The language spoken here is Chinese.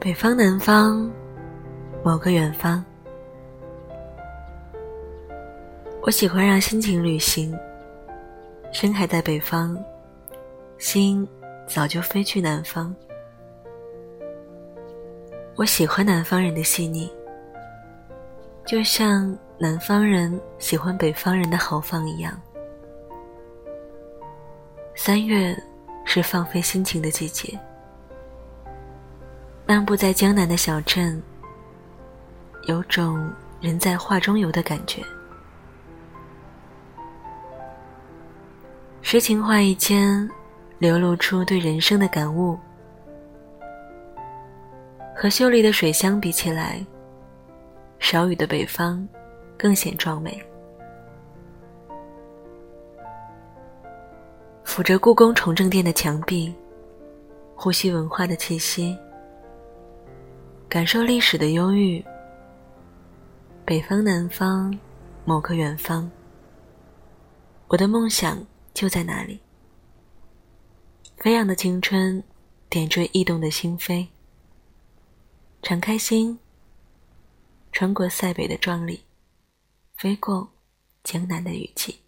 北方，南方，某个远方。我喜欢让心情旅行，身还在北方，心早就飞去南方。我喜欢南方人的细腻，就像南方人喜欢北方人的豪放一样。三月是放飞心情的季节。漫步在江南的小镇，有种人在画中游的感觉。诗情画意间，流露出对人生的感悟。和秀丽的水相比起来，少雨的北方更显壮美。抚着故宫崇政殿的墙壁，呼吸文化的气息。感受历史的忧郁，北方、南方，某个远方。我的梦想就在那里。飞扬的青春，点缀异动的心扉。敞开心，穿过塞北的壮丽，飞过江南的雨季。